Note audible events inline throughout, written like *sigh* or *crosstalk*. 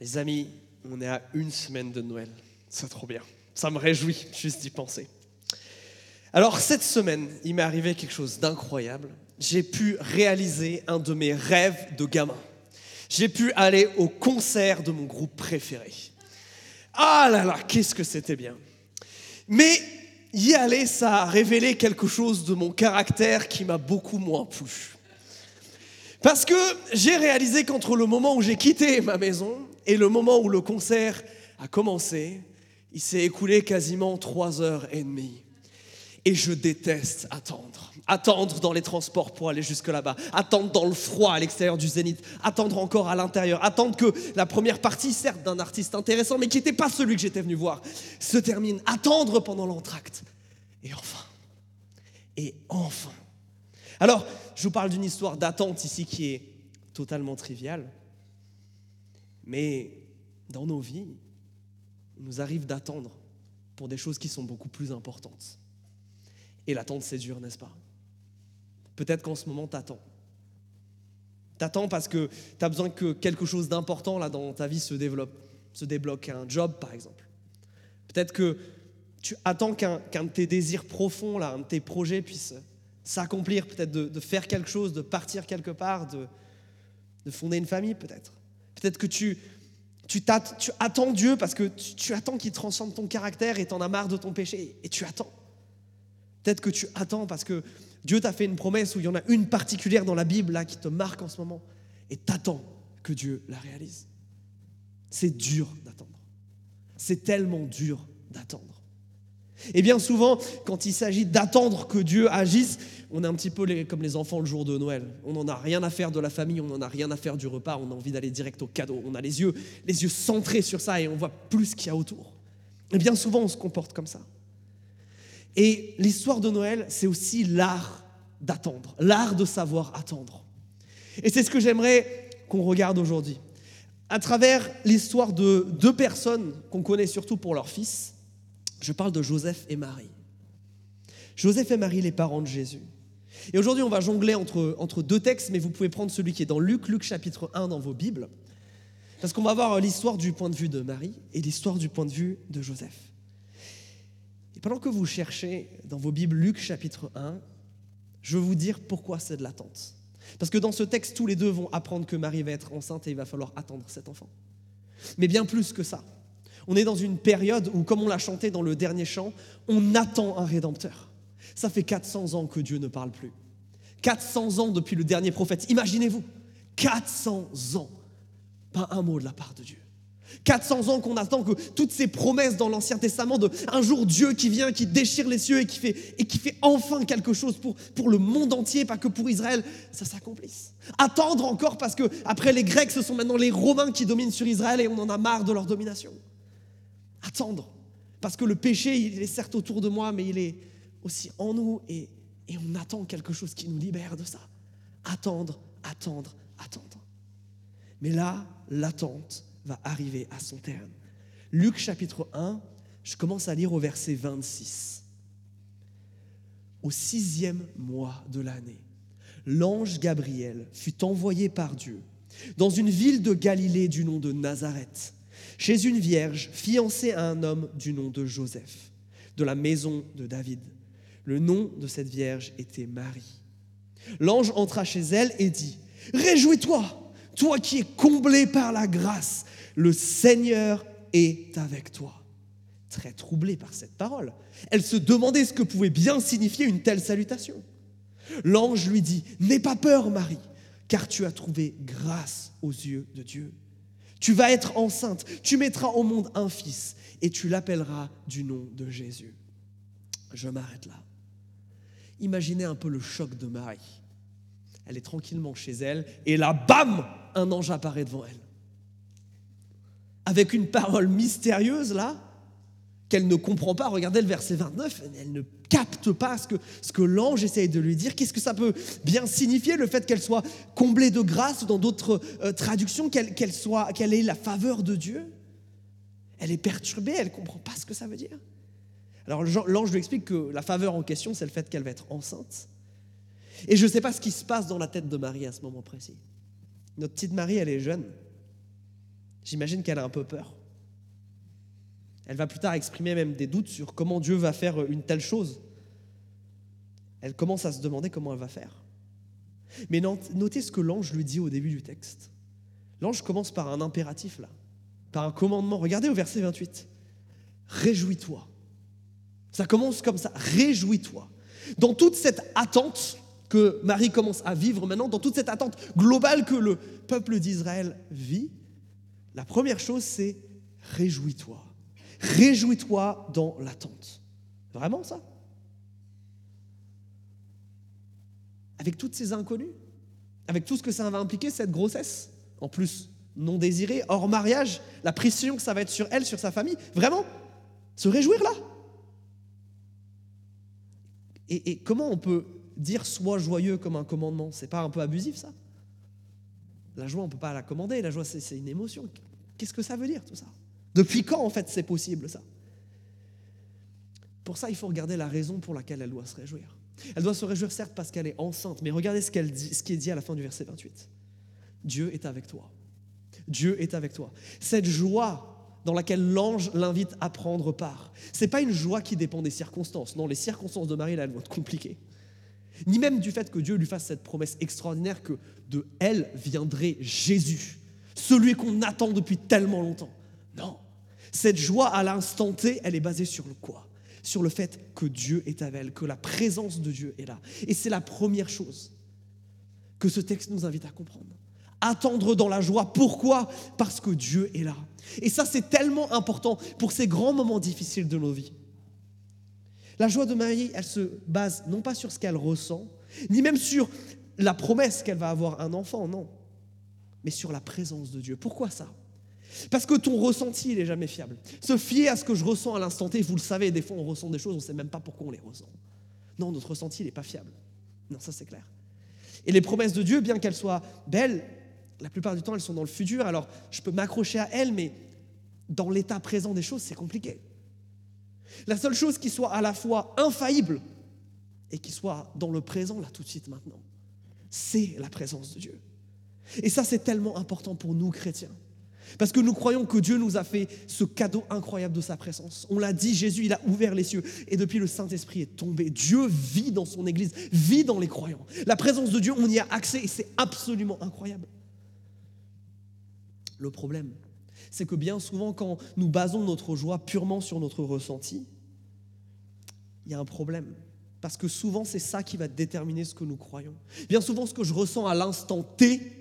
Les amis, on est à une semaine de Noël. C'est trop bien. Ça me réjouit juste d'y penser. Alors cette semaine, il m'est arrivé quelque chose d'incroyable. J'ai pu réaliser un de mes rêves de gamin. J'ai pu aller au concert de mon groupe préféré. Ah là là, qu'est-ce que c'était bien. Mais y aller, ça a révélé quelque chose de mon caractère qui m'a beaucoup moins plu. Parce que j'ai réalisé qu'entre le moment où j'ai quitté ma maison et le moment où le concert a commencé, il s'est écoulé quasiment trois heures et demie. Et je déteste attendre. Attendre dans les transports pour aller jusque là-bas. Attendre dans le froid à l'extérieur du zénith. Attendre encore à l'intérieur. Attendre que la première partie, certes d'un artiste intéressant, mais qui n'était pas celui que j'étais venu voir, se termine. Attendre pendant l'entracte. Et enfin. Et enfin. Alors, je vous parle d'une histoire d'attente ici qui est totalement triviale. Mais dans nos vies, il nous arrive d'attendre pour des choses qui sont beaucoup plus importantes. Et l'attente, c'est dur, n'est-ce pas? Peut-être qu'en ce moment, t'attends. T'attends parce que tu as besoin que quelque chose d'important là dans ta vie se développe, se débloque, un job par exemple. Peut-être que tu attends qu'un de tes désirs profonds, là, un de tes projets puisse s'accomplir, peut-être de, faire quelque chose, de partir quelque part, de, de fonder une famille peut-être. Peut-être que tu, attends Dieu parce que tu, attends qu'il transforme ton caractère et t'en as marre de ton péché et tu attends. Peut-être que tu attends parce que Dieu t'a fait une promesse où il y en a une particulière dans la Bible là qui te marque en ce moment et t'attends que Dieu la réalise. C'est dur d'attendre. C'est tellement dur d'attendre. Et bien souvent, quand il s'agit d'attendre que Dieu agisse, on est un petit peu comme les enfants le jour de Noël. On n'en a rien à faire de la famille, on n'en a rien à faire du repas, on a envie d'aller direct au cadeau. On a les yeux, les yeux centrés sur ça et on voit plus qu'il y a autour. Et bien souvent, on se comporte comme ça. Et l'histoire de Noël, c'est aussi l'art d'attendre, l'art de savoir attendre. Et c'est ce que j'aimerais qu'on regarde aujourd'hui. À travers l'histoire de deux personnes qu'on connaît surtout pour leur fils, je parle de Joseph et Marie. Joseph et Marie, les parents de Jésus. Et aujourd'hui, on va jongler entre, entre deux textes, mais vous pouvez prendre celui qui est dans Luc, Luc chapitre 1 dans vos Bibles, parce qu'on va voir l'histoire du point de vue de Marie et l'histoire du point de vue de Joseph. Et pendant que vous cherchez dans vos Bibles Luc chapitre 1, je vais vous dire pourquoi c'est de l'attente. Parce que dans ce texte, tous les deux vont apprendre que Marie va être enceinte et il va falloir attendre cet enfant. Mais bien plus que ça. On est dans une période où, comme on l'a chanté dans le dernier chant, on attend un rédempteur. Ça fait 400 ans que Dieu ne parle plus. 400 ans depuis le dernier prophète. Imaginez-vous, 400 ans, pas un mot de la part de Dieu. 400 ans qu'on attend que toutes ces promesses dans l'Ancien Testament de un jour Dieu qui vient, qui déchire les cieux et qui fait, enfin quelque chose pour, pour le monde entier, pas que pour Israël, ça s'accomplisse. Attendre encore parce que après les Grecs, ce sont maintenant les Romains qui dominent sur Israël et on en a marre de leur domination. Attendre parce que le péché, il est certes autour de moi, mais il est aussi en nous et, on attend quelque chose qui nous libère de ça. Attendre, attendre, attendre. Mais là, l'attente va arriver à son terme. Luc chapitre 1, je commence à lire au verset 26. Au sixième mois de l'année, l'ange Gabriel fut envoyé par Dieu dans une ville de Galilée du nom de Nazareth, chez une vierge fiancée à un homme du nom de Joseph, de la maison de David. Le nom de cette vierge était Marie. L'ange entra chez elle et dit, Réjouis-toi, toi qui es comblé par la grâce, le Seigneur est avec toi. Très troublée par cette parole, elle se demandait ce que pouvait bien signifier une telle salutation. L'ange lui dit, N'aie pas peur, Marie, car tu as trouvé grâce aux yeux de Dieu. Tu vas être enceinte, tu mettras au monde un fils, et tu l'appelleras du nom de Jésus. Je m'arrête là. Imaginez un peu le choc de Marie. Elle est tranquillement chez elle, et là, bam, un ange apparaît devant elle avec une parole mystérieuse là, qu'elle ne comprend pas. Regardez le verset 29, elle ne capte pas ce que, l'ange essaye de lui dire. Qu'est-ce que ça peut bien signifier, le fait qu'elle soit comblée de grâce, ou dans d'autres euh, traductions, qu'elle soit, qu'elle ait la faveur de Dieu? Elle est perturbée, elle ne comprend pas ce que ça veut dire. Alors l'ange lui explique que la faveur en question, c'est le fait qu'elle va être enceinte. Et je ne sais pas ce qui se passe dans la tête de Marie à ce moment précis. Notre petite Marie, elle est jeune. j'imagine qu'elle a un peu peur. Elle va plus tard exprimer même des doutes sur comment Dieu va faire une telle chose. Elle commence à se demander comment elle va faire. Mais notez ce que l'ange lui dit au début du texte. L'ange commence par un impératif là, par un commandement. Regardez au verset 28. Réjouis-toi. Ça commence comme ça. Réjouis-toi. Dans toute cette attente que Marie commence à vivre maintenant, dans toute cette attente globale que le peuple d'Israël vit, la première chose c'est réjouis-toi. Réjouis-toi dans l'attente. Vraiment ça? Avec toutes ces inconnues? Avec tout ce que ça va impliquer, cette grossesse? En plus, non désirée, hors mariage, la pression que ça va être sur elle, sur sa famille? Vraiment? Se réjouir là? Et, comment on peut dire sois joyeux comme un commandement? C'est pas un peu abusif ça? La joie, on ne peut pas la commander. La joie, c'est une émotion. Qu'est-ce que ça veut dire tout ça? Depuis quand en fait c'est possible ça? Pour ça, il faut regarder la raison pour laquelle elle doit se réjouir. Elle doit se réjouir certes parce qu'elle est enceinte, mais regardez ce, dit, qui est dit à la fin du verset 28. Dieu est avec toi. Dieu est avec toi. Cette joie dans laquelle l'ange l'invite à prendre part. Ce n'est pas une joie qui dépend des circonstances. Non, les circonstances de Marie, là, elles vont être compliquées. Ni même du fait que Dieu lui fasse cette promesse extraordinaire que de elle viendrait Jésus, celui qu'on attend depuis tellement longtemps. Non, cette joie à l'instant T, elle est basée sur le quoi? Sur le fait que Dieu est avec elle, que la présence de Dieu est là. Et c'est la première chose que ce texte nous invite à comprendre attendre dans la joie. Pourquoi? Parce que Dieu est là. Et ça, c'est tellement important pour ces grands moments difficiles de nos vies. La joie de Marie, elle se base non pas sur ce qu'elle ressent, ni même sur la promesse qu'elle va avoir un enfant, non, mais sur la présence de Dieu. Pourquoi ça? Parce que ton ressenti, n'est jamais fiable. Se fier à ce que je ressens à l'instant T, vous le savez, des fois on ressent des choses, on ne sait même pas pourquoi on les ressent. Non, notre ressenti, n'est pas fiable. Non, ça c'est clair. Et les promesses de Dieu, bien qu'elles soient belles, la plupart du temps, elles sont dans le futur. Alors, je peux m'accrocher à elles, mais dans l'état présent des choses, c'est compliqué. La seule chose qui soit à la fois infaillible et qui soit dans le présent, là, tout de suite, maintenant, c'est la présence de Dieu. Et ça, c'est tellement important pour nous, chrétiens. Parce que nous croyons que Dieu nous a fait ce cadeau incroyable de sa présence. On l'a dit, Jésus, il a ouvert les cieux. Et depuis, le Saint-Esprit est tombé. Dieu vit dans son Église, vit dans les croyants. La présence de Dieu, on y a accès et c'est absolument incroyable. Le problème, c'est que bien souvent, quand nous basons notre joie purement sur notre ressenti, il y a un problème. Parce que souvent, c'est ça qui va déterminer ce que nous croyons. Bien souvent, ce que je ressens à l'instant T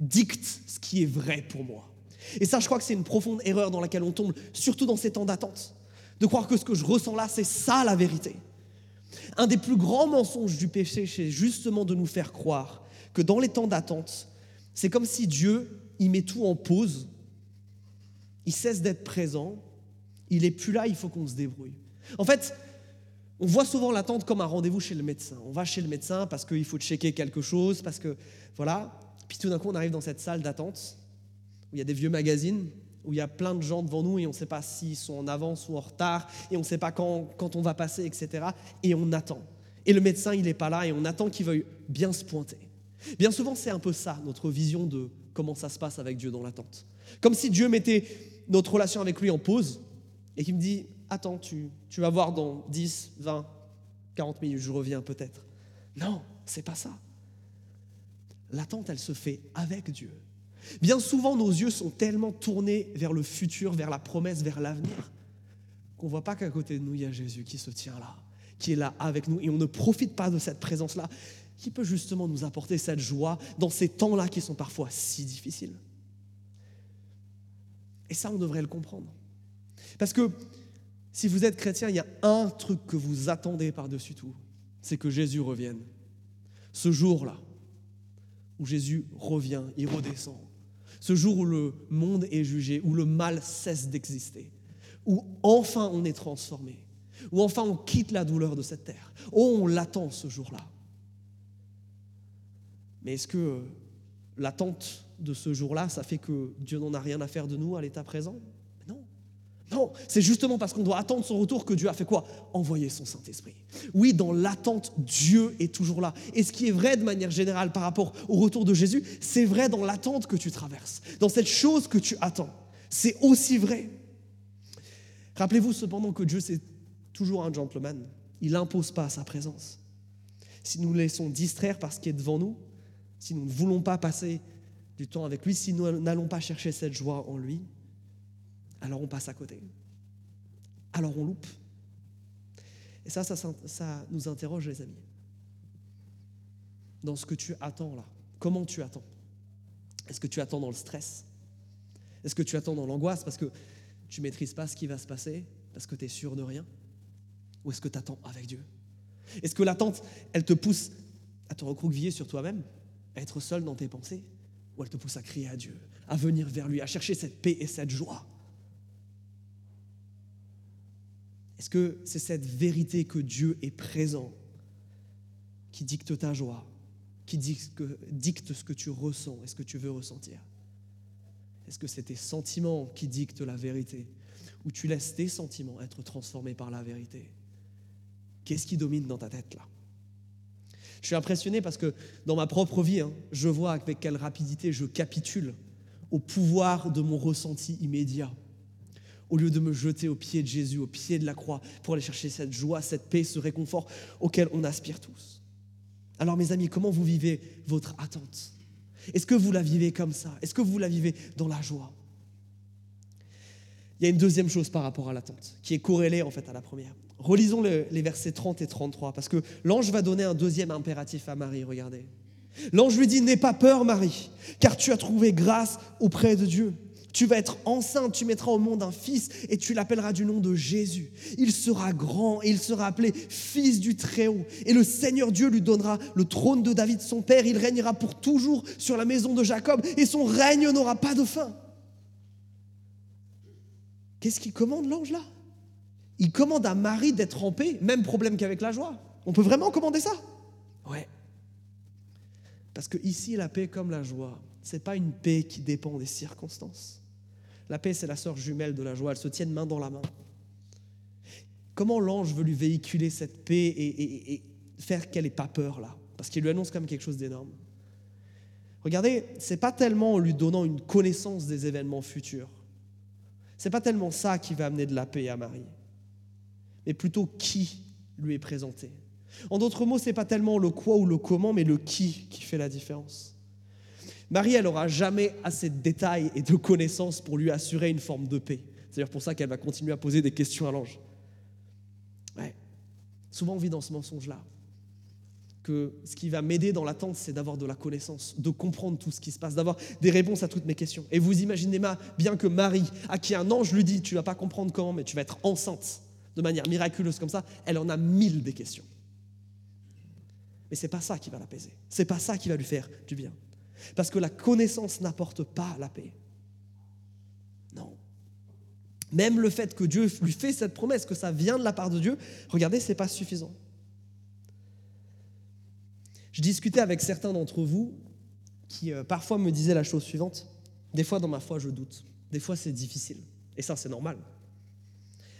dicte ce qui est vrai pour moi. Et ça, je crois que c'est une profonde erreur dans laquelle on tombe, surtout dans ces temps d'attente. De croire que ce que je ressens là, c'est ça la vérité. Un des plus grands mensonges du péché, c'est justement de nous faire croire que dans les temps d'attente, c'est comme si Dieu il met tout en pause, il cesse d'être présent, il est plus là, il faut qu'on se débrouille. En fait, on voit souvent l'attente comme un rendez-vous chez le médecin. On va chez le médecin parce qu'il faut checker quelque chose, parce que voilà. Puis tout d'un coup, on arrive dans cette salle d'attente où il y a des vieux magazines, où il y a plein de gens devant nous et on ne sait pas s'ils sont en avance ou en retard, et on ne sait pas quand, quand on va passer, etc. Et on attend. Et le médecin, il n'est pas là et on attend qu'il veuille bien se pointer. Bien souvent, c'est un peu ça, notre vision de comment ça se passe avec Dieu dans l'attente. Comme si Dieu mettait notre relation avec lui en pause et qu'il me dit, attends, tu, tu vas voir dans 10, 20, 40 minutes, je reviens peut-être. Non, c'est pas ça. L'attente, elle se fait avec Dieu. Bien souvent, nos yeux sont tellement tournés vers le futur, vers la promesse, vers l'avenir, qu'on ne voit pas qu'à côté de nous, il y a Jésus qui se tient là, qui est là avec nous, et on ne profite pas de cette présence-là qui peut justement nous apporter cette joie dans ces temps-là qui sont parfois si difficiles. Et ça, on devrait le comprendre. Parce que si vous êtes chrétien, il y a un truc que vous attendez par-dessus tout, c'est que Jésus revienne. Ce jour-là, où Jésus revient, il redescend. Ce jour où le monde est jugé, où le mal cesse d'exister, où enfin on est transformé, où enfin on quitte la douleur de cette terre. Oh, on l'attend ce jour-là. Mais est-ce que l'attente de ce jour-là, ça fait que Dieu n'en a rien à faire de nous à l'état présent? Non. C'est justement parce qu'on doit attendre son retour que Dieu a fait quoi? Envoyer son Saint-Esprit. Oui, dans l'attente, Dieu est toujours là. Et ce qui est vrai de manière générale par rapport au retour de Jésus, c'est vrai dans l'attente que tu traverses, dans cette chose que tu attends. C'est aussi vrai. Rappelez-vous cependant que Dieu, c'est toujours un gentleman. Il n'impose pas sa présence. Si nous laissons distraire par ce qui est devant nous, si nous ne voulons pas passer du temps avec lui, si nous n'allons pas chercher cette joie en lui, alors on passe à côté. Alors on loupe. Et ça, ça, nous interroge, les amis. Dans ce que tu attends là. Comment tu attends? Est-ce que tu attends dans le stress? Est-ce que tu attends dans l'angoisse parce que tu maîtrises pas ce qui va se passer, parce que tu es sûr de rien? Ou est-ce que tu attends avec Dieu? Est-ce que l'attente, elle te pousse à te recroqueviller sur toi-même, à être seul dans tes pensées? Ou elle te pousse à crier à Dieu, à venir vers lui, à chercher cette paix et cette joie? Est-ce que c'est cette vérité que Dieu est présent qui dicte ta joie, qui dicte, ce que tu ressens et ce que tu veux ressentir? Est-ce que c'est tes sentiments qui dictent la vérité? Ou tu laisses tes sentiments être transformés par la vérité? Qu'est-ce qui domine dans ta tête là? Je suis impressionné parce que dans ma propre vie, hein, je vois avec quelle rapidité je capitule au pouvoir de mon ressenti immédiat au lieu de me jeter au pied de Jésus, au pied de la croix, pour aller chercher cette joie, cette paix, ce réconfort auquel on aspire tous. Alors mes amis, comment vous vivez votre attente? Est-ce que vous la vivez comme ça? Est-ce que vous la vivez dans la joie? Il y a une deuxième chose par rapport à l'attente, qui est corrélée en fait à la première. Relisons les versets 30 et 33, parce que l'ange va donner un deuxième impératif à Marie, regardez. L'ange lui dit, n'aie pas peur Marie, car tu as trouvé grâce auprès de Dieu. Tu vas être enceinte, tu mettras au monde un fils et tu l'appelleras du nom de Jésus. Il sera grand et il sera appelé fils du Très-Haut. Et le Seigneur Dieu lui donnera le trône de David, son père. Il régnera pour toujours sur la maison de Jacob et son règne n'aura pas de fin. Qu'est-ce qu'il commande l'ange là? Il commande à Marie d'être en paix, même problème qu'avec la joie. On peut vraiment commander ça? Ouais. Parce que ici, la paix comme la joie, ce n'est pas une paix qui dépend des circonstances. La paix, c'est la sœur jumelle de la joie. Elles se tiennent main dans la main. Comment l'ange veut lui véhiculer cette paix et, faire qu'elle n'ait pas peur là? Parce qu'il lui annonce quand même quelque chose d'énorme. Regardez, c'est pas tellement en lui donnant une connaissance des événements futurs. C'est pas tellement ça qui va amener de la paix à Marie, mais plutôt qui lui est présenté. En d'autres mots, c'est pas tellement le quoi ou le comment, mais le qui qui fait la différence. Marie, elle n'aura jamais assez de détails et de connaissances pour lui assurer une forme de paix. C'est d'ailleurs pour ça qu'elle va continuer à poser des questions à l'ange. Ouais. Souvent, on vit dans ce mensonge-là. Que ce qui va m'aider dans l'attente, c'est d'avoir de la connaissance, de comprendre tout ce qui se passe, d'avoir des réponses à toutes mes questions. Et vous imaginez bien que Marie, à qui un ange lui dit Tu vas pas comprendre comment, mais tu vas être enceinte de manière miraculeuse comme ça, elle en a mille des questions. Mais c'est pas ça qui va l'apaiser. C'est pas ça qui va lui faire du bien. Parce que la connaissance n'apporte pas la paix. Non. Même le fait que Dieu lui fait cette promesse, que ça vient de la part de Dieu, regardez, ce n'est pas suffisant. Je discutais avec certains d'entre vous qui euh, parfois me disaient la chose suivante. Des fois, dans ma foi, je doute. Des fois, c'est difficile. Et ça, c'est normal.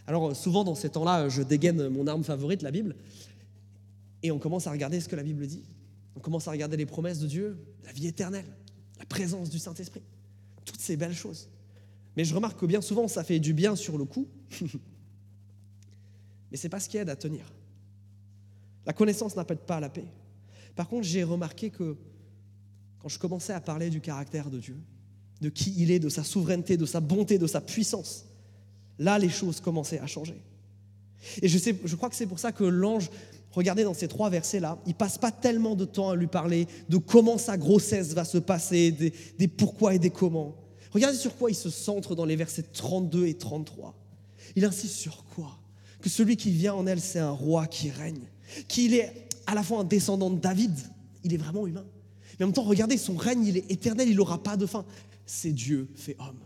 Alors, euh, souvent, dans ces temps-là, je dégaine mon arme favorite, la Bible, et on commence à regarder ce que la Bible dit. On commence à regarder les promesses de Dieu, la vie éternelle, la présence du Saint-Esprit, toutes ces belles choses. Mais je remarque que bien souvent, ça fait du bien sur le coup, *laughs* mais ce n'est pas ce qui aide à tenir. La connaissance n'appelle pas la paix. Par contre, j'ai remarqué que quand je commençais à parler du caractère de Dieu, de qui il est, de sa souveraineté, de sa bonté, de sa puissance, là, les choses commençaient à changer. Et je, sais, je crois que c'est pour ça que l'ange regardez dans ces trois versets-là, il passe pas tellement de temps à lui parler de comment sa grossesse va se passer, des, pourquoi et des comment. Regardez sur quoi il se centre dans les versets 32 et 33. Il insiste sur quoi? Que celui qui vient en elle, c'est un roi qui règne, qu'il est à la fois un descendant de David, il est vraiment humain. Mais en même temps, regardez, son règne, il est éternel, il n'aura pas de fin. C'est Dieu fait homme.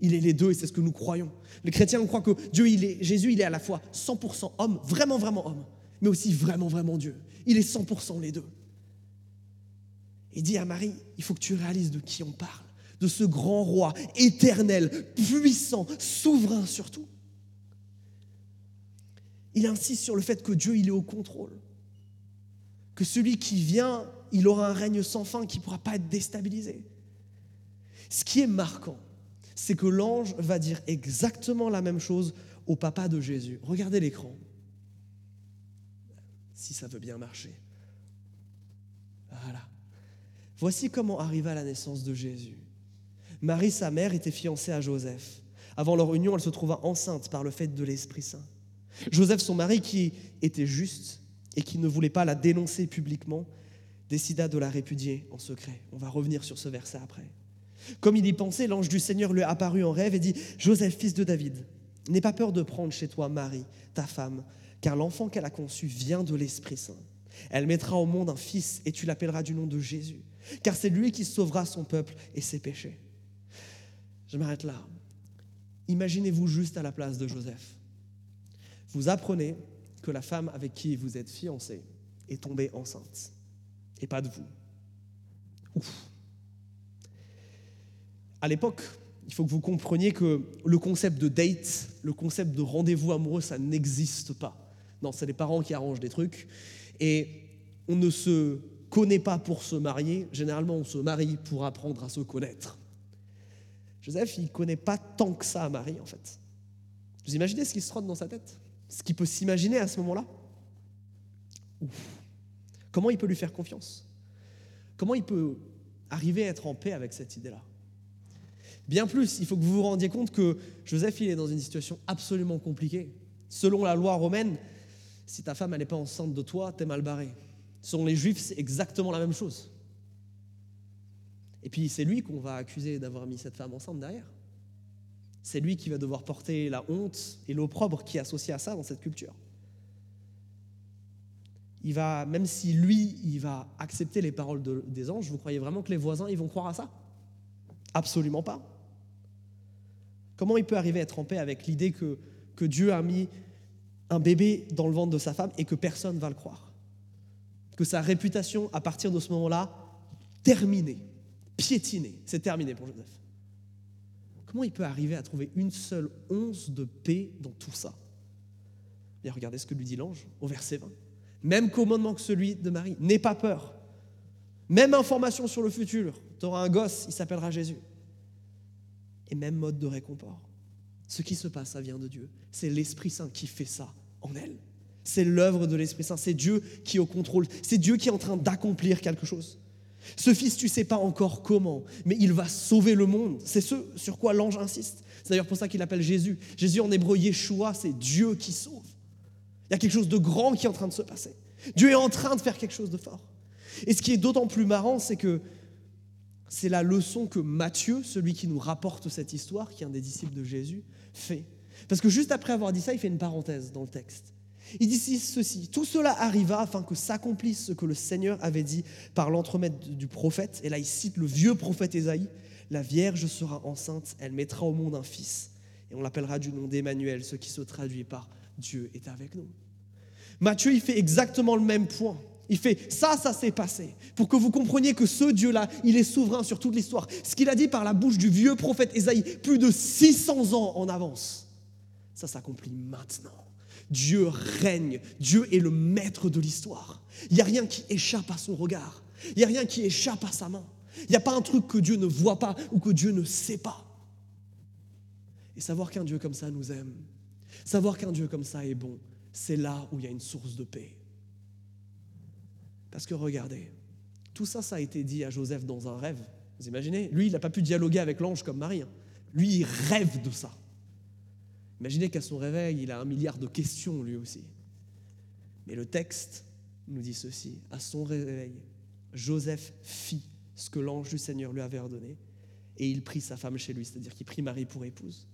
Il est les deux et c'est ce que nous croyons. Les chrétiens, on croit que Dieu, il est, Jésus, il est à la fois 100% homme, vraiment, vraiment homme, mais aussi vraiment, vraiment Dieu. Il est 100% les deux. Il dit à Marie, il faut que tu réalises de qui on parle, de ce grand roi éternel, puissant, souverain surtout. Il insiste sur le fait que Dieu, il est au contrôle. Que celui qui vient, il aura un règne sans fin qui ne pourra pas être déstabilisé. Ce qui est marquant, c'est que l'ange va dire exactement la même chose au papa de Jésus. Regardez l'écran. Si ça veut bien marcher. Voici comment arriva la naissance de Jésus. Marie, sa mère, était fiancée à Joseph. Avant leur union, elle se trouva enceinte par le fait de l'Esprit Saint. Joseph, son mari, qui était juste et qui ne voulait pas la dénoncer publiquement, décida de la répudier en secret. On va revenir sur ce verset après. Comme il y pensait, l'ange du Seigneur lui apparut en rêve et dit, Joseph, fils de David, n'aie pas peur de prendre chez toi Marie, ta femme, car l'enfant qu'elle a conçu vient de l'Esprit Saint. Elle mettra au monde un fils et tu l'appelleras du nom de Jésus, car c'est lui qui sauvera son peuple et ses péchés. Je m'arrête là. Imaginez-vous juste à la place de Joseph. Vous apprenez que la femme avec qui vous êtes fiancé est tombée enceinte, et pas de vous. Ouf. À l'époque, il faut que vous compreniez que le concept de date, le concept de rendez-vous amoureux, ça n'existe pas. Non, c'est les parents qui arrangent des trucs. Et on ne se connaît pas pour se marier. Généralement, on se marie pour apprendre à se connaître. Joseph, il ne connaît pas tant que ça à Marie, en fait. Vous imaginez ce qui se trotte dans sa tête? Ce qu'il peut s'imaginer à ce moment-là? Comment il peut lui faire confiance? Comment il peut arriver à être en paix avec cette idée-là? Bien plus, il faut que vous vous rendiez compte que Joseph, il est dans une situation absolument compliquée. Selon la loi romaine, si ta femme n'est pas enceinte de toi, t'es mal barré. Selon les juifs, c'est exactement la même chose. Et puis c'est lui qu'on va accuser d'avoir mis cette femme enceinte derrière. C'est lui qui va devoir porter la honte et l'opprobre qui est associé à ça dans cette culture. Il va, même si lui, il va accepter les paroles des anges, vous croyez vraiment que les voisins, ils vont croire à ça? Absolument pas. Comment il peut arriver à être en paix avec l'idée que, que Dieu a mis un bébé dans le ventre de sa femme et que personne ne va le croire Que sa réputation, à partir de ce moment-là, terminée piétiné. C'est terminé pour Joseph. Comment il peut arriver à trouver une seule once de paix dans tout ça? Et regardez ce que lui dit l'ange au verset 20. Même commandement que celui de Marie, n'aie pas peur. Même information sur le futur. Tu auras un gosse, il s'appellera Jésus. Et même mode de réconfort. Ce qui se passe, ça vient de Dieu. C'est l'Esprit Saint qui fait ça en elle. C'est l'œuvre de l'Esprit Saint. C'est Dieu qui est au contrôle. C'est Dieu qui est en train d'accomplir quelque chose. Ce fils, tu ne sais pas encore comment, mais il va sauver le monde. C'est ce sur quoi l'ange insiste. C'est d'ailleurs pour ça qu'il appelle Jésus. Jésus en hébreu, Yeshua, c'est Dieu qui sauve. Il y a quelque chose de grand qui est en train de se passer. Dieu est en train de faire quelque chose de fort. Et ce qui est d'autant plus marrant, c'est que c'est la leçon que Matthieu, celui qui nous rapporte cette histoire, qui est un des disciples de Jésus, fait. Parce que juste après avoir dit ça, il fait une parenthèse dans le texte. Il dit ceci, tout cela arriva afin que s'accomplisse ce que le Seigneur avait dit par l'entremède du prophète. Et là, il cite le vieux prophète Ésaïe, la Vierge sera enceinte, elle mettra au monde un fils, et on l'appellera du nom d'Emmanuel, ce qui se traduit par Dieu est avec nous. Matthieu, il fait exactement le même point. Il fait ça, ça s'est passé. Pour que vous compreniez que ce Dieu-là, il est souverain sur toute l'histoire. Ce qu'il a dit par la bouche du vieux prophète Ésaïe, plus de 600 ans en avance, ça s'accomplit maintenant. Dieu règne, Dieu est le maître de l'histoire. Il n'y a rien qui échappe à son regard, il n'y a rien qui échappe à sa main. Il n'y a pas un truc que Dieu ne voit pas ou que Dieu ne sait pas. Et savoir qu'un Dieu comme ça nous aime, savoir qu'un Dieu comme ça est bon, c'est là où il y a une source de paix. Parce que regardez, tout ça, ça a été dit à Joseph dans un rêve. Vous imaginez? Lui, il n'a pas pu dialoguer avec l'ange comme Marie. Hein. Lui, il rêve de ça. Imaginez qu'à son réveil, il a un milliard de questions lui aussi. Mais le texte nous dit ceci. À son réveil, Joseph fit ce que l'ange du Seigneur lui avait ordonné et il prit sa femme chez lui, c'est-à-dire qu'il prit Marie pour épouse.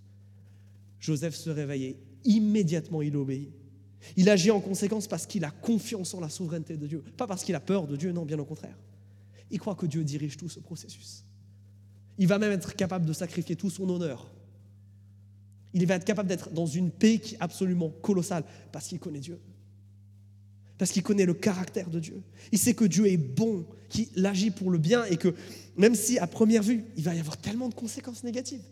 Joseph se réveillait, immédiatement il obéit. Il agit en conséquence parce qu'il a confiance en la souveraineté de Dieu, pas parce qu'il a peur de Dieu, non, bien au contraire. Il croit que Dieu dirige tout ce processus. Il va même être capable de sacrifier tout son honneur il va être capable d'être dans une paix qui est absolument colossale parce qu'il connaît Dieu. Parce qu'il connaît le caractère de Dieu. Il sait que Dieu est bon, qu'il agit pour le bien et que même si à première vue, il va y avoir tellement de conséquences négatives.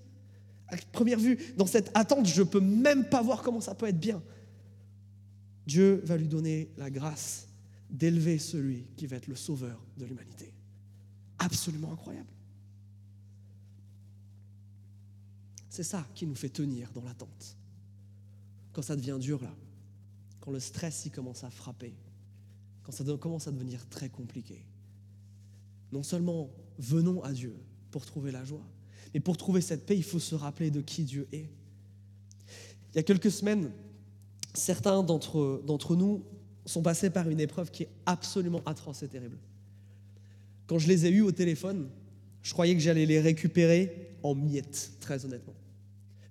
À première vue, dans cette attente, je ne peux même pas voir comment ça peut être bien. Dieu va lui donner la grâce d'élever celui qui va être le sauveur de l'humanité. Absolument incroyable. C'est ça qui nous fait tenir dans l'attente. Quand ça devient dur, là, quand le stress y commence à frapper, quand ça commence à devenir très compliqué, non seulement venons à Dieu pour trouver la joie, mais pour trouver cette paix, il faut se rappeler de qui Dieu est. Il y a quelques semaines, certains d'entre, nous sont passés par une épreuve qui est absolument atroce et terrible. Quand je les ai eus au téléphone, je croyais que j'allais les récupérer en miettes, très honnêtement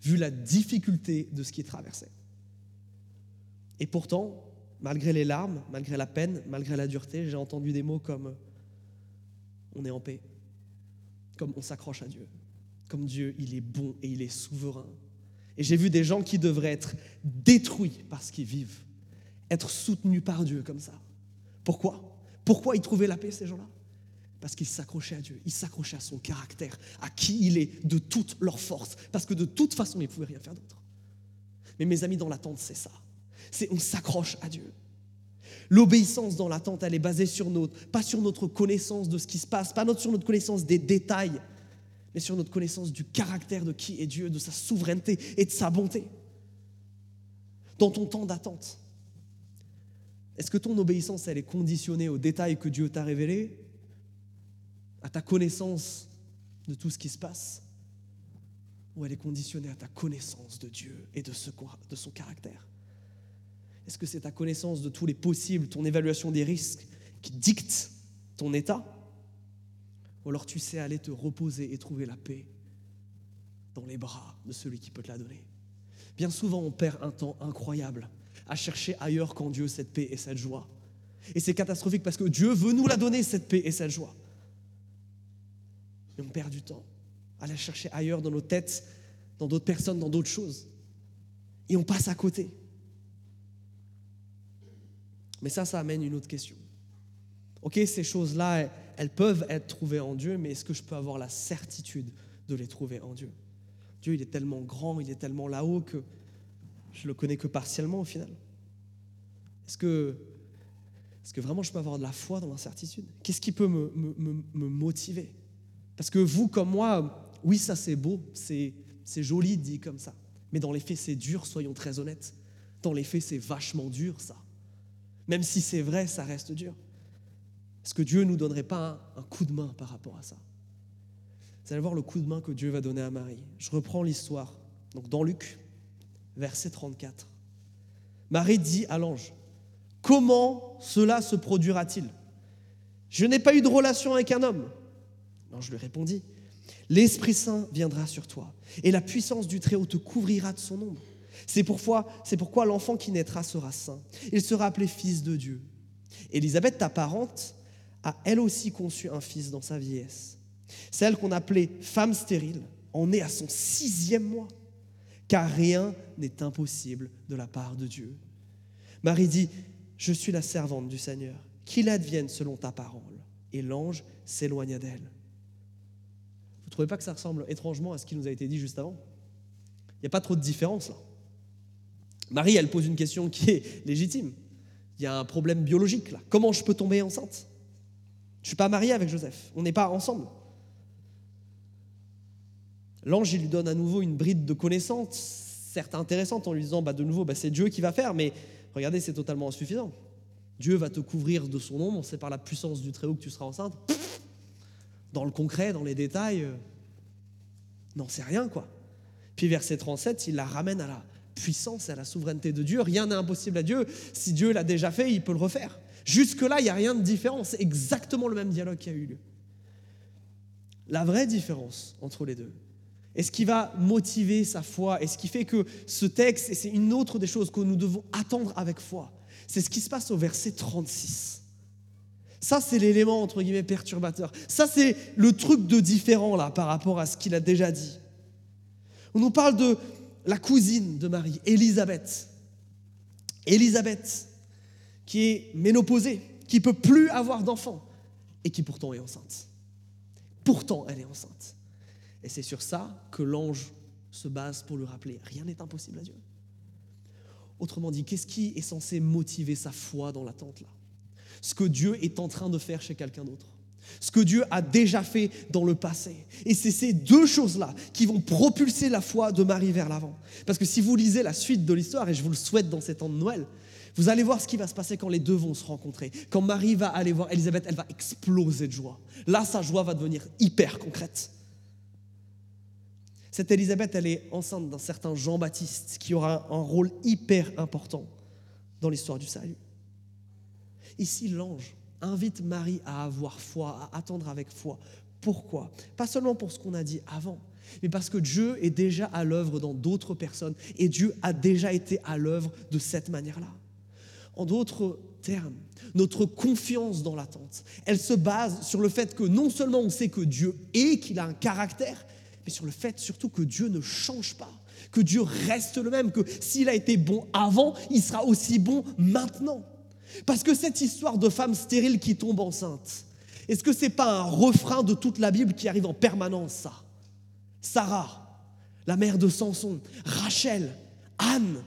vu la difficulté de ce qui traversait. Et pourtant, malgré les larmes, malgré la peine, malgré la dureté, j'ai entendu des mots comme on est en paix, comme on s'accroche à Dieu, comme Dieu, il est bon et il est souverain. Et j'ai vu des gens qui devraient être détruits par ce qu'ils vivent, être soutenus par Dieu comme ça. Pourquoi? Pourquoi ils trouvaient la paix, ces gens-là? Parce qu'ils s'accrochaient à Dieu, ils s'accrochaient à son caractère, à qui il est de toute leur force, parce que de toute façon, ils ne pouvaient rien faire d'autre. Mais mes amis, dans l'attente, c'est ça. C'est on s'accroche à Dieu. L'obéissance dans l'attente, elle est basée sur notre, pas sur notre connaissance de ce qui se passe, pas sur notre connaissance des détails, mais sur notre connaissance du caractère de qui est Dieu, de sa souveraineté et de sa bonté. Dans ton temps d'attente, est-ce que ton obéissance, elle est conditionnée aux détails que Dieu t'a révélés à ta connaissance de tout ce qui se passe ou elle est conditionnée à ta connaissance de Dieu et de, son caractère Est-ce que c'est ta connaissance de tous les possibles, ton évaluation des risques qui dicte ton état? Ou alors tu sais aller te reposer et trouver la paix dans les bras de celui qui peut te la donner? Bien souvent, on perd un temps incroyable à chercher ailleurs qu'en Dieu cette paix et cette joie. Et c'est catastrophique parce que Dieu veut nous la donner, cette paix et cette joie. Mais on perd du temps à la chercher ailleurs dans nos têtes, dans d'autres personnes, dans d'autres choses. Et on passe à côté. Mais ça, ça amène une autre question. Ok, ces choses-là, elles peuvent être trouvées en Dieu, mais est-ce que je peux avoir la certitude de les trouver en Dieu? Dieu, il est tellement grand, il est tellement là-haut que je le connais que partiellement au final. Est-ce que, est que vraiment je peux avoir de la foi dans l'incertitude Qu'est-ce qui peut me, me, me motiver? Parce que vous, comme moi, oui, ça c'est beau, c'est joli dit comme ça. Mais dans les faits, c'est dur, soyons très honnêtes. Dans les faits, c'est vachement dur, ça. Même si c'est vrai, ça reste dur. Est-ce que Dieu ne nous donnerait pas un, coup de main par rapport à ça? Vous allez voir le coup de main que Dieu va donner à Marie. Je reprends l'histoire. Donc dans Luc, verset 34. Marie dit à l'ange, comment cela se produira-t-il? Je n'ai pas eu de relation avec un homme. Je lui répondis, l'Esprit Saint viendra sur toi, et la puissance du Très-Haut te couvrira de son ombre. C'est pourquoi, c'est pourquoi l'enfant qui naîtra sera saint. Il sera appelé fils de Dieu. Élisabeth, ta parente, a elle aussi conçu un fils dans sa vieillesse. Celle qu'on appelait femme stérile en est à son sixième mois, car rien n'est impossible de la part de Dieu. Marie dit, je suis la servante du Seigneur, qu'il advienne selon ta parole. Et l'ange s'éloigna d'elle trouvez pas que ça ressemble étrangement à ce qui nous a été dit juste avant Il n'y a pas trop de différence là. Marie, elle pose une question qui est légitime. Il y a un problème biologique là. Comment je peux tomber enceinte? Je ne suis pas mariée avec Joseph. On n'est pas ensemble. L'ange, il lui donne à nouveau une bride de connaissances, certes intéressante, en lui disant bah, de nouveau, bah, c'est Dieu qui va faire, mais regardez, c'est totalement insuffisant. Dieu va te couvrir de son ombre, c'est par la puissance du Très-Haut que tu seras enceinte dans le concret, dans les détails, euh, non, c'est rien, quoi. Puis verset 37, il la ramène à la puissance et à la souveraineté de Dieu. Rien n'est impossible à Dieu. Si Dieu l'a déjà fait, il peut le refaire. Jusque-là, il n'y a rien de différent. C'est exactement le même dialogue qui a eu lieu. La vraie différence entre les deux, et ce qui va motiver sa foi, et ce qui fait que ce texte, et c'est une autre des choses que nous devons attendre avec foi, c'est ce qui se passe au verset 36. Ça, c'est l'élément, entre guillemets, perturbateur. Ça, c'est le truc de différent, là, par rapport à ce qu'il a déjà dit. On nous parle de la cousine de Marie, Élisabeth. Élisabeth, qui est ménopausée, qui peut plus avoir d'enfant, et qui pourtant est enceinte. Pourtant, elle est enceinte. Et c'est sur ça que l'ange se base pour lui rappeler, rien n'est impossible à Dieu. Autrement dit, qu'est-ce qui est censé motiver sa foi dans l'attente là? Ce que Dieu est en train de faire chez quelqu'un d'autre. ce que Dieu a déjà fait dans le passé. Et c'est ces deux choses-là qui vont propulser la foi de Marie vers l'avant. Parce que si vous lisez la suite de l'histoire, et je vous le souhaite dans ces temps de Noël, vous allez voir ce qui va se passer quand les deux vont se rencontrer. Quand Marie va aller voir Elisabeth, elle va exploser de joie. Là, sa joie va devenir hyper concrète. Cette Elisabeth, elle est enceinte d'un certain Jean-Baptiste qui aura un rôle hyper important dans l'histoire du salut. Ici, l'ange invite Marie à avoir foi, à attendre avec foi. Pourquoi? Pas seulement pour ce qu'on a dit avant, mais parce que Dieu est déjà à l'œuvre dans d'autres personnes et Dieu a déjà été à l'œuvre de cette manière-là. En d'autres termes, notre confiance dans l'attente, elle se base sur le fait que non seulement on sait que Dieu est, qu'il a un caractère, mais sur le fait surtout que Dieu ne change pas, que Dieu reste le même, que s'il a été bon avant, il sera aussi bon maintenant. Parce que cette histoire de femme stérile qui tombe enceinte, est-ce que c'est pas un refrain de toute la Bible qui arrive en permanence ça? Sarah, la mère de Samson, Rachel, Anne.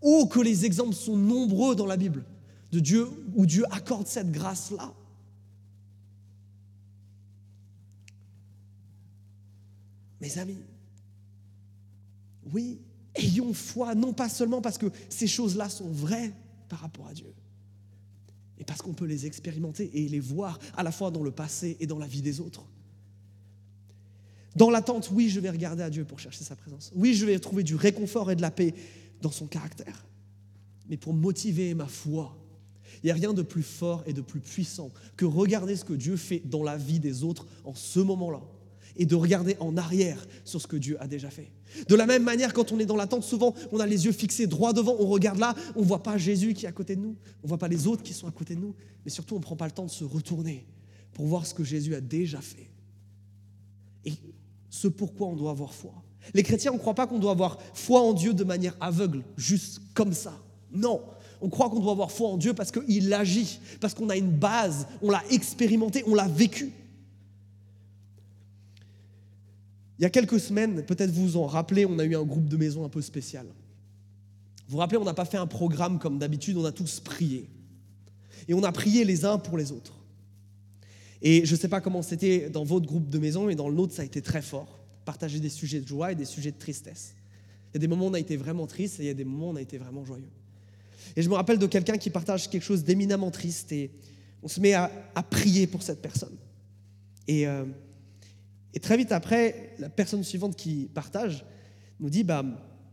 Oh, que les exemples sont nombreux dans la Bible de Dieu où Dieu accorde cette grâce-là. Mes amis, oui, ayons foi, non pas seulement parce que ces choses-là sont vraies par rapport à Dieu, et parce qu'on peut les expérimenter et les voir à la fois dans le passé et dans la vie des autres. Dans l'attente, oui, je vais regarder à Dieu pour chercher sa présence. Oui, je vais trouver du réconfort et de la paix dans son caractère. Mais pour motiver ma foi, il n'y a rien de plus fort et de plus puissant que regarder ce que Dieu fait dans la vie des autres en ce moment-là et de regarder en arrière sur ce que Dieu a déjà fait. De la même manière, quand on est dans l'attente, souvent, on a les yeux fixés droit devant, on regarde là, on ne voit pas Jésus qui est à côté de nous, on ne voit pas les autres qui sont à côté de nous, mais surtout, on ne prend pas le temps de se retourner pour voir ce que Jésus a déjà fait. Et ce pourquoi on doit avoir foi. Les chrétiens, on ne croit pas qu'on doit avoir foi en Dieu de manière aveugle, juste comme ça. Non, on croit qu'on doit avoir foi en Dieu parce qu'il agit, parce qu'on a une base, on l'a expérimenté, on l'a vécu. Il y a quelques semaines, peut-être vous vous en rappelez, on a eu un groupe de maison un peu spécial. Vous vous rappelez, on n'a pas fait un programme comme d'habitude, on a tous prié. Et on a prié les uns pour les autres. Et je ne sais pas comment c'était dans votre groupe de maison, mais dans le nôtre, ça a été très fort. Partager des sujets de joie et des sujets de tristesse. Il y a des moments où on a été vraiment triste et il y a des moments où on a été vraiment joyeux. Et je me rappelle de quelqu'un qui partage quelque chose d'éminemment triste et on se met à, prier pour cette personne. Et euh, et très vite après, la personne suivante qui partage nous dit bah,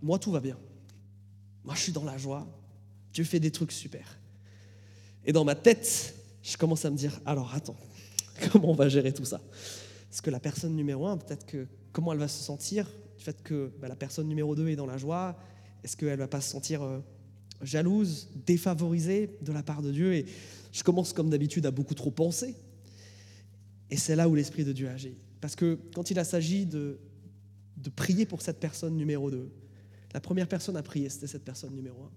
Moi, tout va bien. Moi, je suis dans la joie. Dieu fait des trucs super. Et dans ma tête, je commence à me dire Alors, attends, *laughs* comment on va gérer tout ça? Parce que la personne numéro un, peut-être que comment elle va se sentir? Du fait que bah, la personne numéro deux est dans la joie Est-ce qu'elle va pas se sentir euh, jalouse, défavorisée de la part de Dieu? Et je commence, comme d'habitude, à beaucoup trop penser. Et c'est là où l'Esprit de Dieu agit. Parce que quand il s'agit de, prier pour cette personne numéro 2, la première personne à prier, c'était cette personne numéro 1.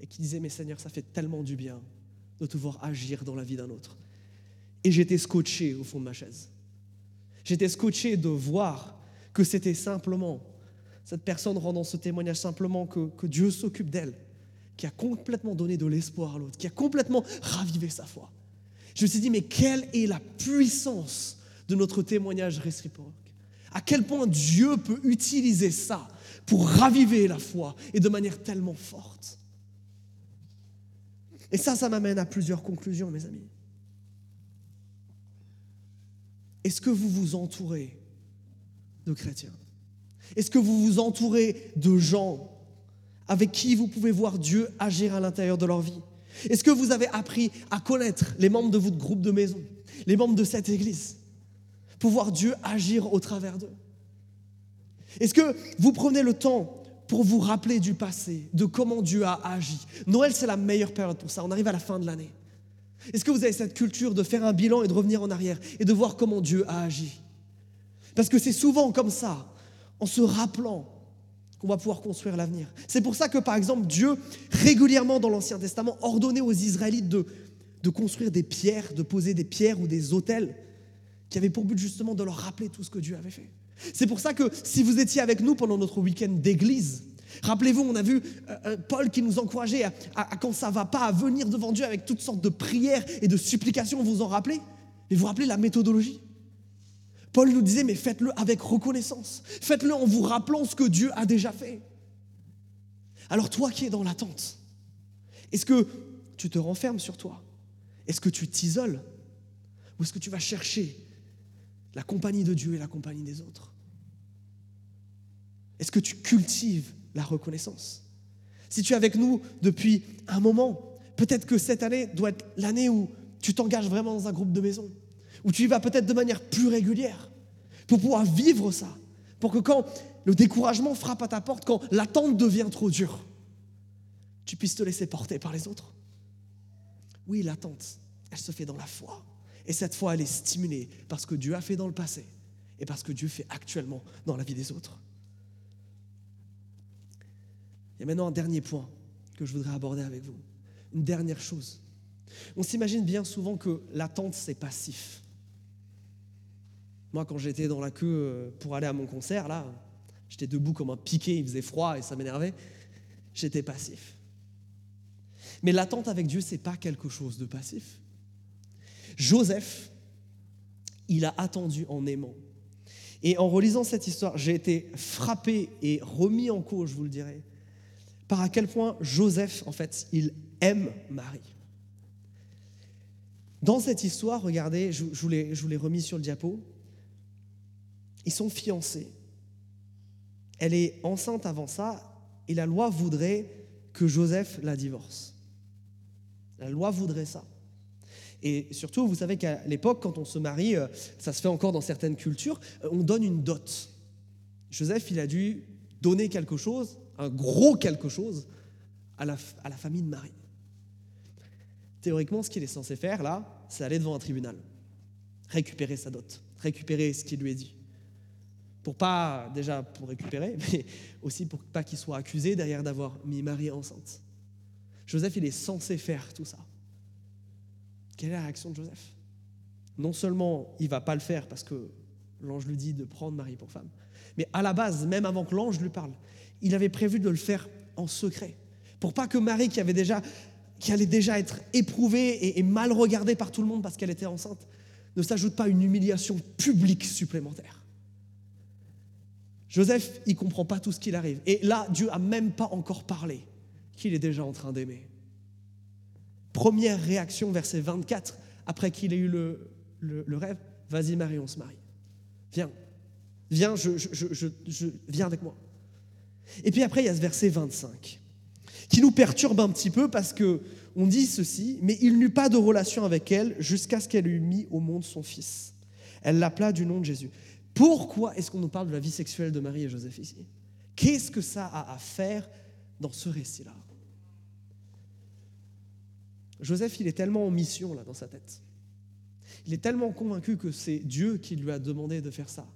Et qui disait, mais Seigneur, ça fait tellement du bien de te voir agir dans la vie d'un autre. Et j'étais scotché au fond de ma chaise. J'étais scotché de voir que c'était simplement, cette personne rendant ce témoignage simplement que Dieu s'occupe d'elle, qui a complètement donné de l'espoir à l'autre, qui a complètement ravivé sa foi. Je me suis dit, mais quelle est la puissance de notre témoignage réciproque. À quel point Dieu peut utiliser ça pour raviver la foi et de manière tellement forte. Et ça, ça m'amène à plusieurs conclusions, mes amis. Est-ce que vous vous entourez de chrétiens? Est-ce que vous vous entourez de gens avec qui vous pouvez voir Dieu agir à l'intérieur de leur vie? Est-ce que vous avez appris à connaître les membres de votre groupe de maison, les membres de cette église? Pour voir Dieu agir au travers d'eux Est-ce que vous prenez le temps pour vous rappeler du passé, de comment Dieu a agi? Noël, c'est la meilleure période pour ça. On arrive à la fin de l'année. Est-ce que vous avez cette culture de faire un bilan et de revenir en arrière et de voir comment Dieu a agi? Parce que c'est souvent comme ça, en se rappelant qu'on va pouvoir construire l'avenir. C'est pour ça que, par exemple, Dieu, régulièrement dans l'Ancien Testament, ordonnait aux Israélites de, de construire des pierres, de poser des pierres ou des autels qui avait pour but justement de leur rappeler tout ce que Dieu avait fait. C'est pour ça que si vous étiez avec nous pendant notre week-end d'église, rappelez-vous, on a vu euh, euh, Paul qui nous encourageait à, quand ça va pas, à venir devant Dieu avec toutes sortes de prières et de supplications, vous en rappelez? Vous vous rappelez la méthodologie? Paul nous disait, mais faites-le avec reconnaissance. Faites-le en vous rappelant ce que Dieu a déjà fait. Alors toi qui es dans l'attente, est-ce que tu te renfermes sur toi? Est-ce que tu t'isoles? Ou est-ce que tu vas chercher la compagnie de Dieu et la compagnie des autres Est-ce que tu cultives la reconnaissance? Si tu es avec nous depuis un moment, peut-être que cette année doit être l'année où tu t'engages vraiment dans un groupe de maison où tu y vas peut-être de manière plus régulière, pour pouvoir vivre ça, pour que quand le découragement frappe à ta porte, quand l'attente devient trop dure, tu puisses te laisser porter par les autres. Oui, l'attente, elle se fait dans la foi. Et cette foi, elle est stimulée parce que Dieu a fait dans le passé et parce que Dieu fait actuellement dans la vie des autres. Il y a maintenant un dernier point que je voudrais aborder avec vous. Une dernière chose. On s'imagine bien souvent que l'attente, c'est passif. Moi, quand j'étais dans la queue euh, pour aller à mon concert, là, j'étais debout comme un piqué, il faisait froid et ça m'énervait. J'étais passif. Mais l'attente avec Dieu, c'est pas quelque chose de passif. Joseph, il a attendu en aimant. Et en relisant cette histoire, j'ai été frappé et remis en cause, je vous le dirai, par à quel point Joseph, en fait, il aime Marie. Dans cette histoire, regardez, je, vous l'ai remis sur le diapo, ils sont fiancés. Elle est enceinte avant ça et la loi voudrait que Joseph la divorce. La loi voudrait ça. Et surtout, vous savez qu'à l'époque, quand on se marie, euh, ça se fait encore dans certaines cultures, euh, on donne une dot. Joseph, il a dû donner quelque chose, un gros quelque chose, à la, famille de Marie. Théoriquement, ce qu'il est censé faire, là, c'est aller devant un tribunal, récupérer sa dot, récupérer ce qu'il lui est dit pour pas déjà pour récupérer, *laughs* mais aussi pour pas qu'il soit accusé derrière d'avoir mis Marie enceinte. Joseph, il est censé faire tout ça. Quelle est la réaction de Joseph? Non seulement il va pas le faire parce que l'ange lui dit de prendre Marie pour femme, mais à la base, même avant que l'ange lui parle, il avait prévu de le faire en secret, pour pas que Marie, qui avait déjà, allait déjà être éprouvée et, et mal regardée par tout le monde parce qu'elle était enceinte, ne s'ajoute pas une humiliation publique supplémentaire. Joseph, il comprend pas tout ce qu'il arrive. Et là, Dieu a même pas encore parlé qu'il est déjà en train d'aimer. Première réaction, verset 24, après qu'il ait eu le, rêve, vas-y Marie, on se marie. Viens, viens, je, viens avec moi. Et puis après, il y a ce verset 25 qui nous perturbe un petit peu parce que on dit ceci, mais il n'eut pas de relation avec elle jusqu'à ce qu'elle eût mis au monde son fils. Elle l'appela du nom de Jésus. Pourquoi est-ce qu'on nous parle de la vie sexuelle de Marie et Joseph ici? Qu'est-ce que ça a à faire dans ce récit-là? Joseph, il est tellement en mission là dans sa tête. Il est tellement convaincu que c'est Dieu qui lui a demandé de faire ça,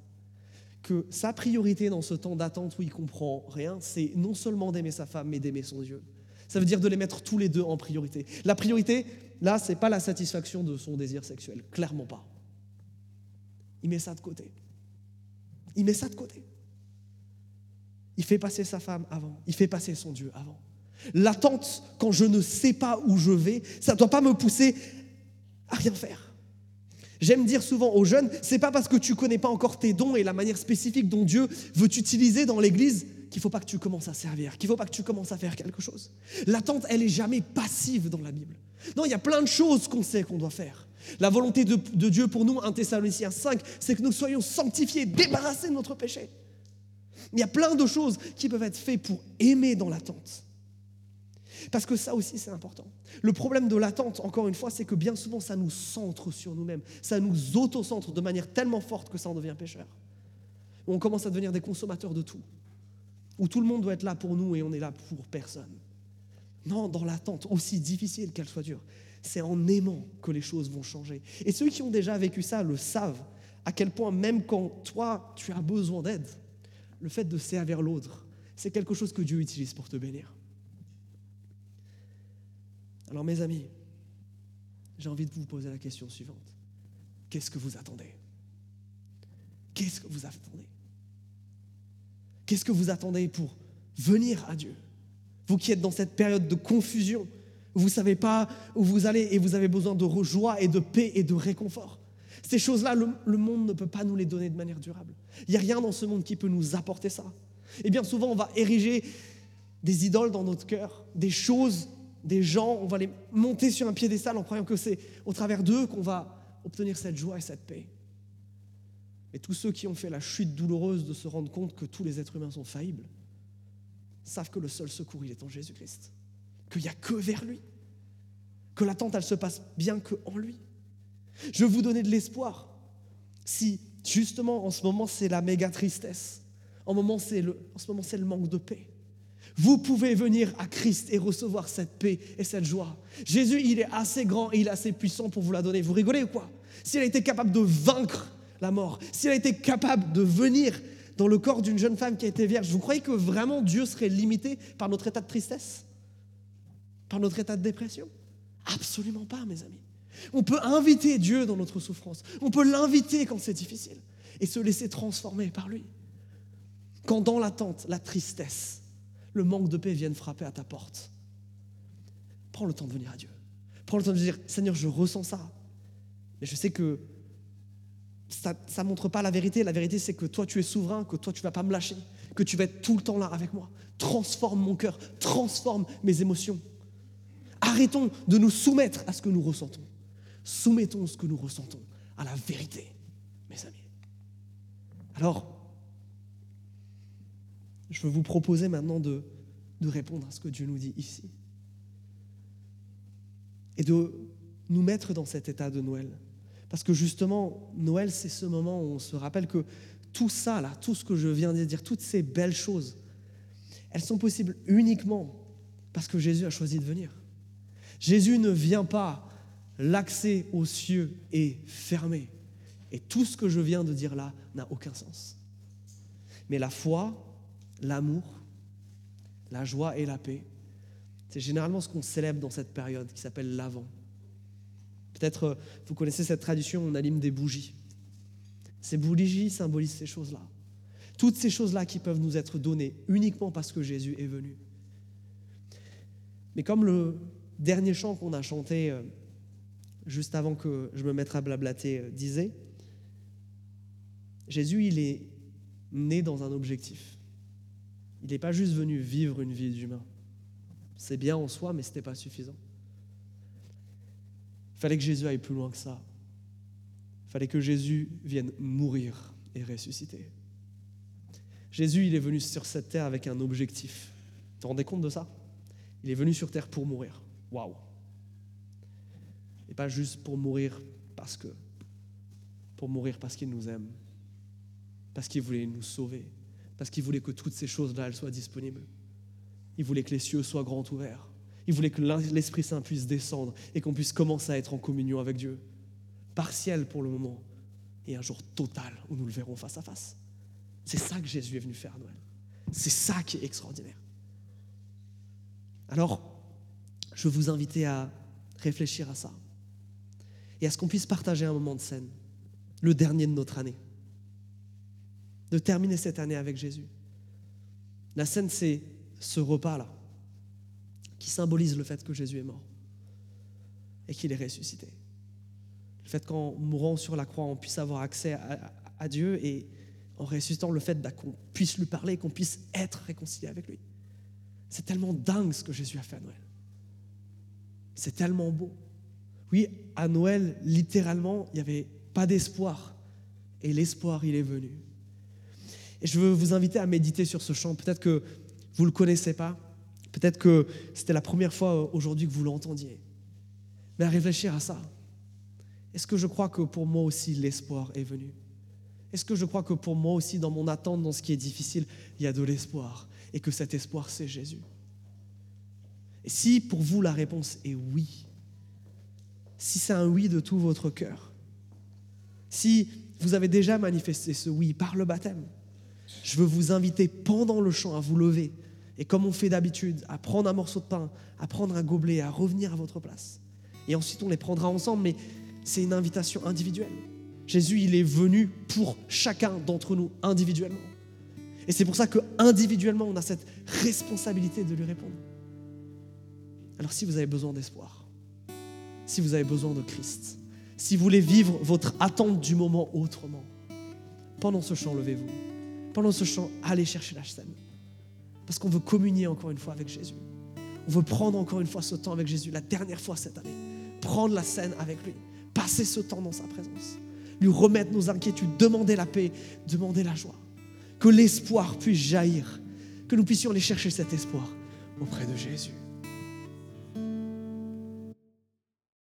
que sa priorité dans ce temps d'attente où il comprend rien, c'est non seulement d'aimer sa femme, mais d'aimer son Dieu. Ça veut dire de les mettre tous les deux en priorité. La priorité, là, c'est pas la satisfaction de son désir sexuel, clairement pas. Il met ça de côté. Il met ça de côté. Il fait passer sa femme avant. Il fait passer son Dieu avant. L'attente, quand je ne sais pas où je vais, ça ne doit pas me pousser à rien faire. J'aime dire souvent aux jeunes, c'est pas parce que tu connais pas encore tes dons et la manière spécifique dont Dieu veut t'utiliser dans l'église qu'il faut pas que tu commences à servir, qu'il faut pas que tu commences à faire quelque chose. L'attente, elle est jamais passive dans la Bible. Non, il y a plein de choses qu'on sait qu'on doit faire. La volonté de, Dieu pour nous, 1 Thessaloniciens 5, c'est que nous soyons sanctifiés, débarrassés de notre péché. Il y a plein de choses qui peuvent être faites pour aimer dans l'attente. Parce que ça aussi, c'est important. Le problème de l'attente, encore une fois, c'est que bien souvent, ça nous centre sur nous-mêmes. Ça nous auto-centre de manière tellement forte que ça en devient pécheur. On commence à devenir des consommateurs de tout. Où tout le monde doit être là pour nous et on est là pour personne. Non, dans l'attente, aussi difficile qu'elle soit dure, c'est en aimant que les choses vont changer. Et ceux qui ont déjà vécu ça le savent, à quel point même quand toi, tu as besoin d'aide, le fait de servir l'autre, c'est quelque chose que Dieu utilise pour te bénir. Alors mes amis, j'ai envie de vous poser la question suivante. Qu'est-ce que vous attendez? Qu'est-ce que vous attendez? Qu'est-ce que vous attendez pour venir à Dieu? Vous qui êtes dans cette période de confusion, vous ne savez pas où vous allez et vous avez besoin de joie et de paix et de réconfort. Ces choses-là, le, le monde ne peut pas nous les donner de manière durable. Il n'y a rien dans ce monde qui peut nous apporter ça. Et bien souvent, on va ériger des idoles dans notre cœur, des choses, des gens, on va les monter sur un piédestal en croyant que c'est au travers d'eux qu'on va obtenir cette joie et cette paix. Et tous ceux qui ont fait la chute douloureuse de se rendre compte que tous les êtres humains sont faillibles savent que le seul secours, il est en Jésus-Christ. Qu'il n'y a que vers lui. Que l'attente, elle se passe bien que en lui. Je vous donner de l'espoir. Si justement en ce moment c'est la méga tristesse, en ce moment c'est le manque de paix, vous pouvez venir à Christ et recevoir cette paix et cette joie. Jésus, il est assez grand et il est assez puissant pour vous la donner. Vous rigolez ou quoi? S'il a été capable de vaincre la mort, s'il a été capable de venir dans le corps d'une jeune femme qui a été vierge, vous croyez que vraiment Dieu serait limité par notre état de tristesse? Par notre état de dépression? Absolument pas, mes amis. On peut inviter Dieu dans notre souffrance. On peut l'inviter quand c'est difficile et se laisser transformer par lui. Quand dans l'attente, la tristesse, le manque de paix viennent frapper à ta porte, prends le temps de venir à Dieu. Prends le temps de dire Seigneur, je ressens ça. Mais je sais que ça ne montre pas la vérité. La vérité, c'est que toi, tu es souverain, que toi, tu ne vas pas me lâcher, que tu vas être tout le temps là avec moi. Transforme mon cœur, transforme mes émotions. Arrêtons de nous soumettre à ce que nous ressentons. Soumettons ce que nous ressentons à la vérité, mes amis. Alors, je veux vous proposer maintenant de, de répondre à ce que Dieu nous dit ici. Et de nous mettre dans cet état de Noël. Parce que justement, Noël, c'est ce moment où on se rappelle que tout ça, là, tout ce que je viens de dire, toutes ces belles choses, elles sont possibles uniquement parce que Jésus a choisi de venir. Jésus ne vient pas, l'accès aux cieux est fermé. Et tout ce que je viens de dire là n'a aucun sens. Mais la foi, l'amour, la joie et la paix, c'est généralement ce qu'on célèbre dans cette période qui s'appelle l'Avent. Peut-être euh, vous connaissez cette tradition, on allume des bougies. Ces bougies symbolisent ces choses-là. Toutes ces choses-là qui peuvent nous être données uniquement parce que Jésus est venu. Mais comme le dernier chant qu'on a chanté euh, juste avant que je me mette à blablater euh, disait, Jésus, il est né dans un objectif. Il n'est pas juste venu vivre une vie d'humain. C'est bien en soi, mais ce n'était pas suffisant. Il fallait que Jésus aille plus loin que ça. Il fallait que Jésus vienne mourir et ressusciter. Jésus, il est venu sur cette terre avec un objectif. Tu te rendez compte de ça? Il est venu sur terre pour mourir. Waouh Et pas juste pour mourir parce que. Pour mourir parce qu'il nous aime. Parce qu'il voulait nous sauver. Parce qu'il voulait que toutes ces choses-là, soient disponibles. Il voulait que les cieux soient grands ouverts. Il voulait que l'Esprit Saint puisse descendre et qu'on puisse commencer à être en communion avec Dieu. Partiel pour le moment et un jour total où nous le verrons face à face. C'est ça que Jésus est venu faire à Noël. C'est ça qui est extraordinaire. Alors, je veux vous inviter à réfléchir à ça et à ce qu'on puisse partager un moment de scène, le dernier de notre année, de terminer cette année avec Jésus. La scène, c'est ce repas-là qui symbolise le fait que Jésus est mort et qu'il est ressuscité. Le fait qu'en mourant sur la croix, on puisse avoir accès à, Dieu et en ressuscitant, le fait qu'on puisse lui parler, qu'on puisse être réconcilié avec lui. C'est tellement dingue ce que Jésus a fait à Noël. C'est tellement beau. Oui, à Noël, littéralement, il n'y avait pas d'espoir. Et l'espoir, il est venu. Et je veux vous inviter à méditer sur ce chant. Peut-être que vous ne le connaissez pas. Peut-être que c'était la première fois aujourd'hui que vous l'entendiez. Mais à réfléchir à ça. Est-ce que je crois que pour moi aussi l'espoir est venu? Est-ce que je crois que pour moi aussi, dans mon attente, dans ce qui est difficile, il y a de l'espoir et que cet espoir, c'est Jésus? Et si pour vous la réponse est oui, si c'est un oui de tout votre cœur, si vous avez déjà manifesté ce oui par le baptême, je veux vous inviter pendant le chant à vous lever et comme on fait d'habitude, à prendre un morceau de pain, à prendre un gobelet, à revenir à votre place. Et ensuite, on les prendra ensemble, mais c'est une invitation individuelle. Jésus, il est venu pour chacun d'entre nous individuellement. Et c'est pour ça que individuellement, on a cette responsabilité de lui répondre. Alors si vous avez besoin d'espoir, si vous avez besoin de Christ, si vous voulez vivre votre attente du moment autrement, pendant ce chant, levez-vous. Pendant ce chant, allez chercher la scène. Parce qu'on veut communier encore une fois avec Jésus. On veut prendre encore une fois ce temps avec Jésus, la dernière fois cette année. Prendre la scène avec lui. Passer ce temps dans sa présence. Lui remettre nos inquiétudes, demander la paix, demander la joie. Que l'espoir puisse jaillir. Que nous puissions aller chercher cet espoir auprès de Jésus.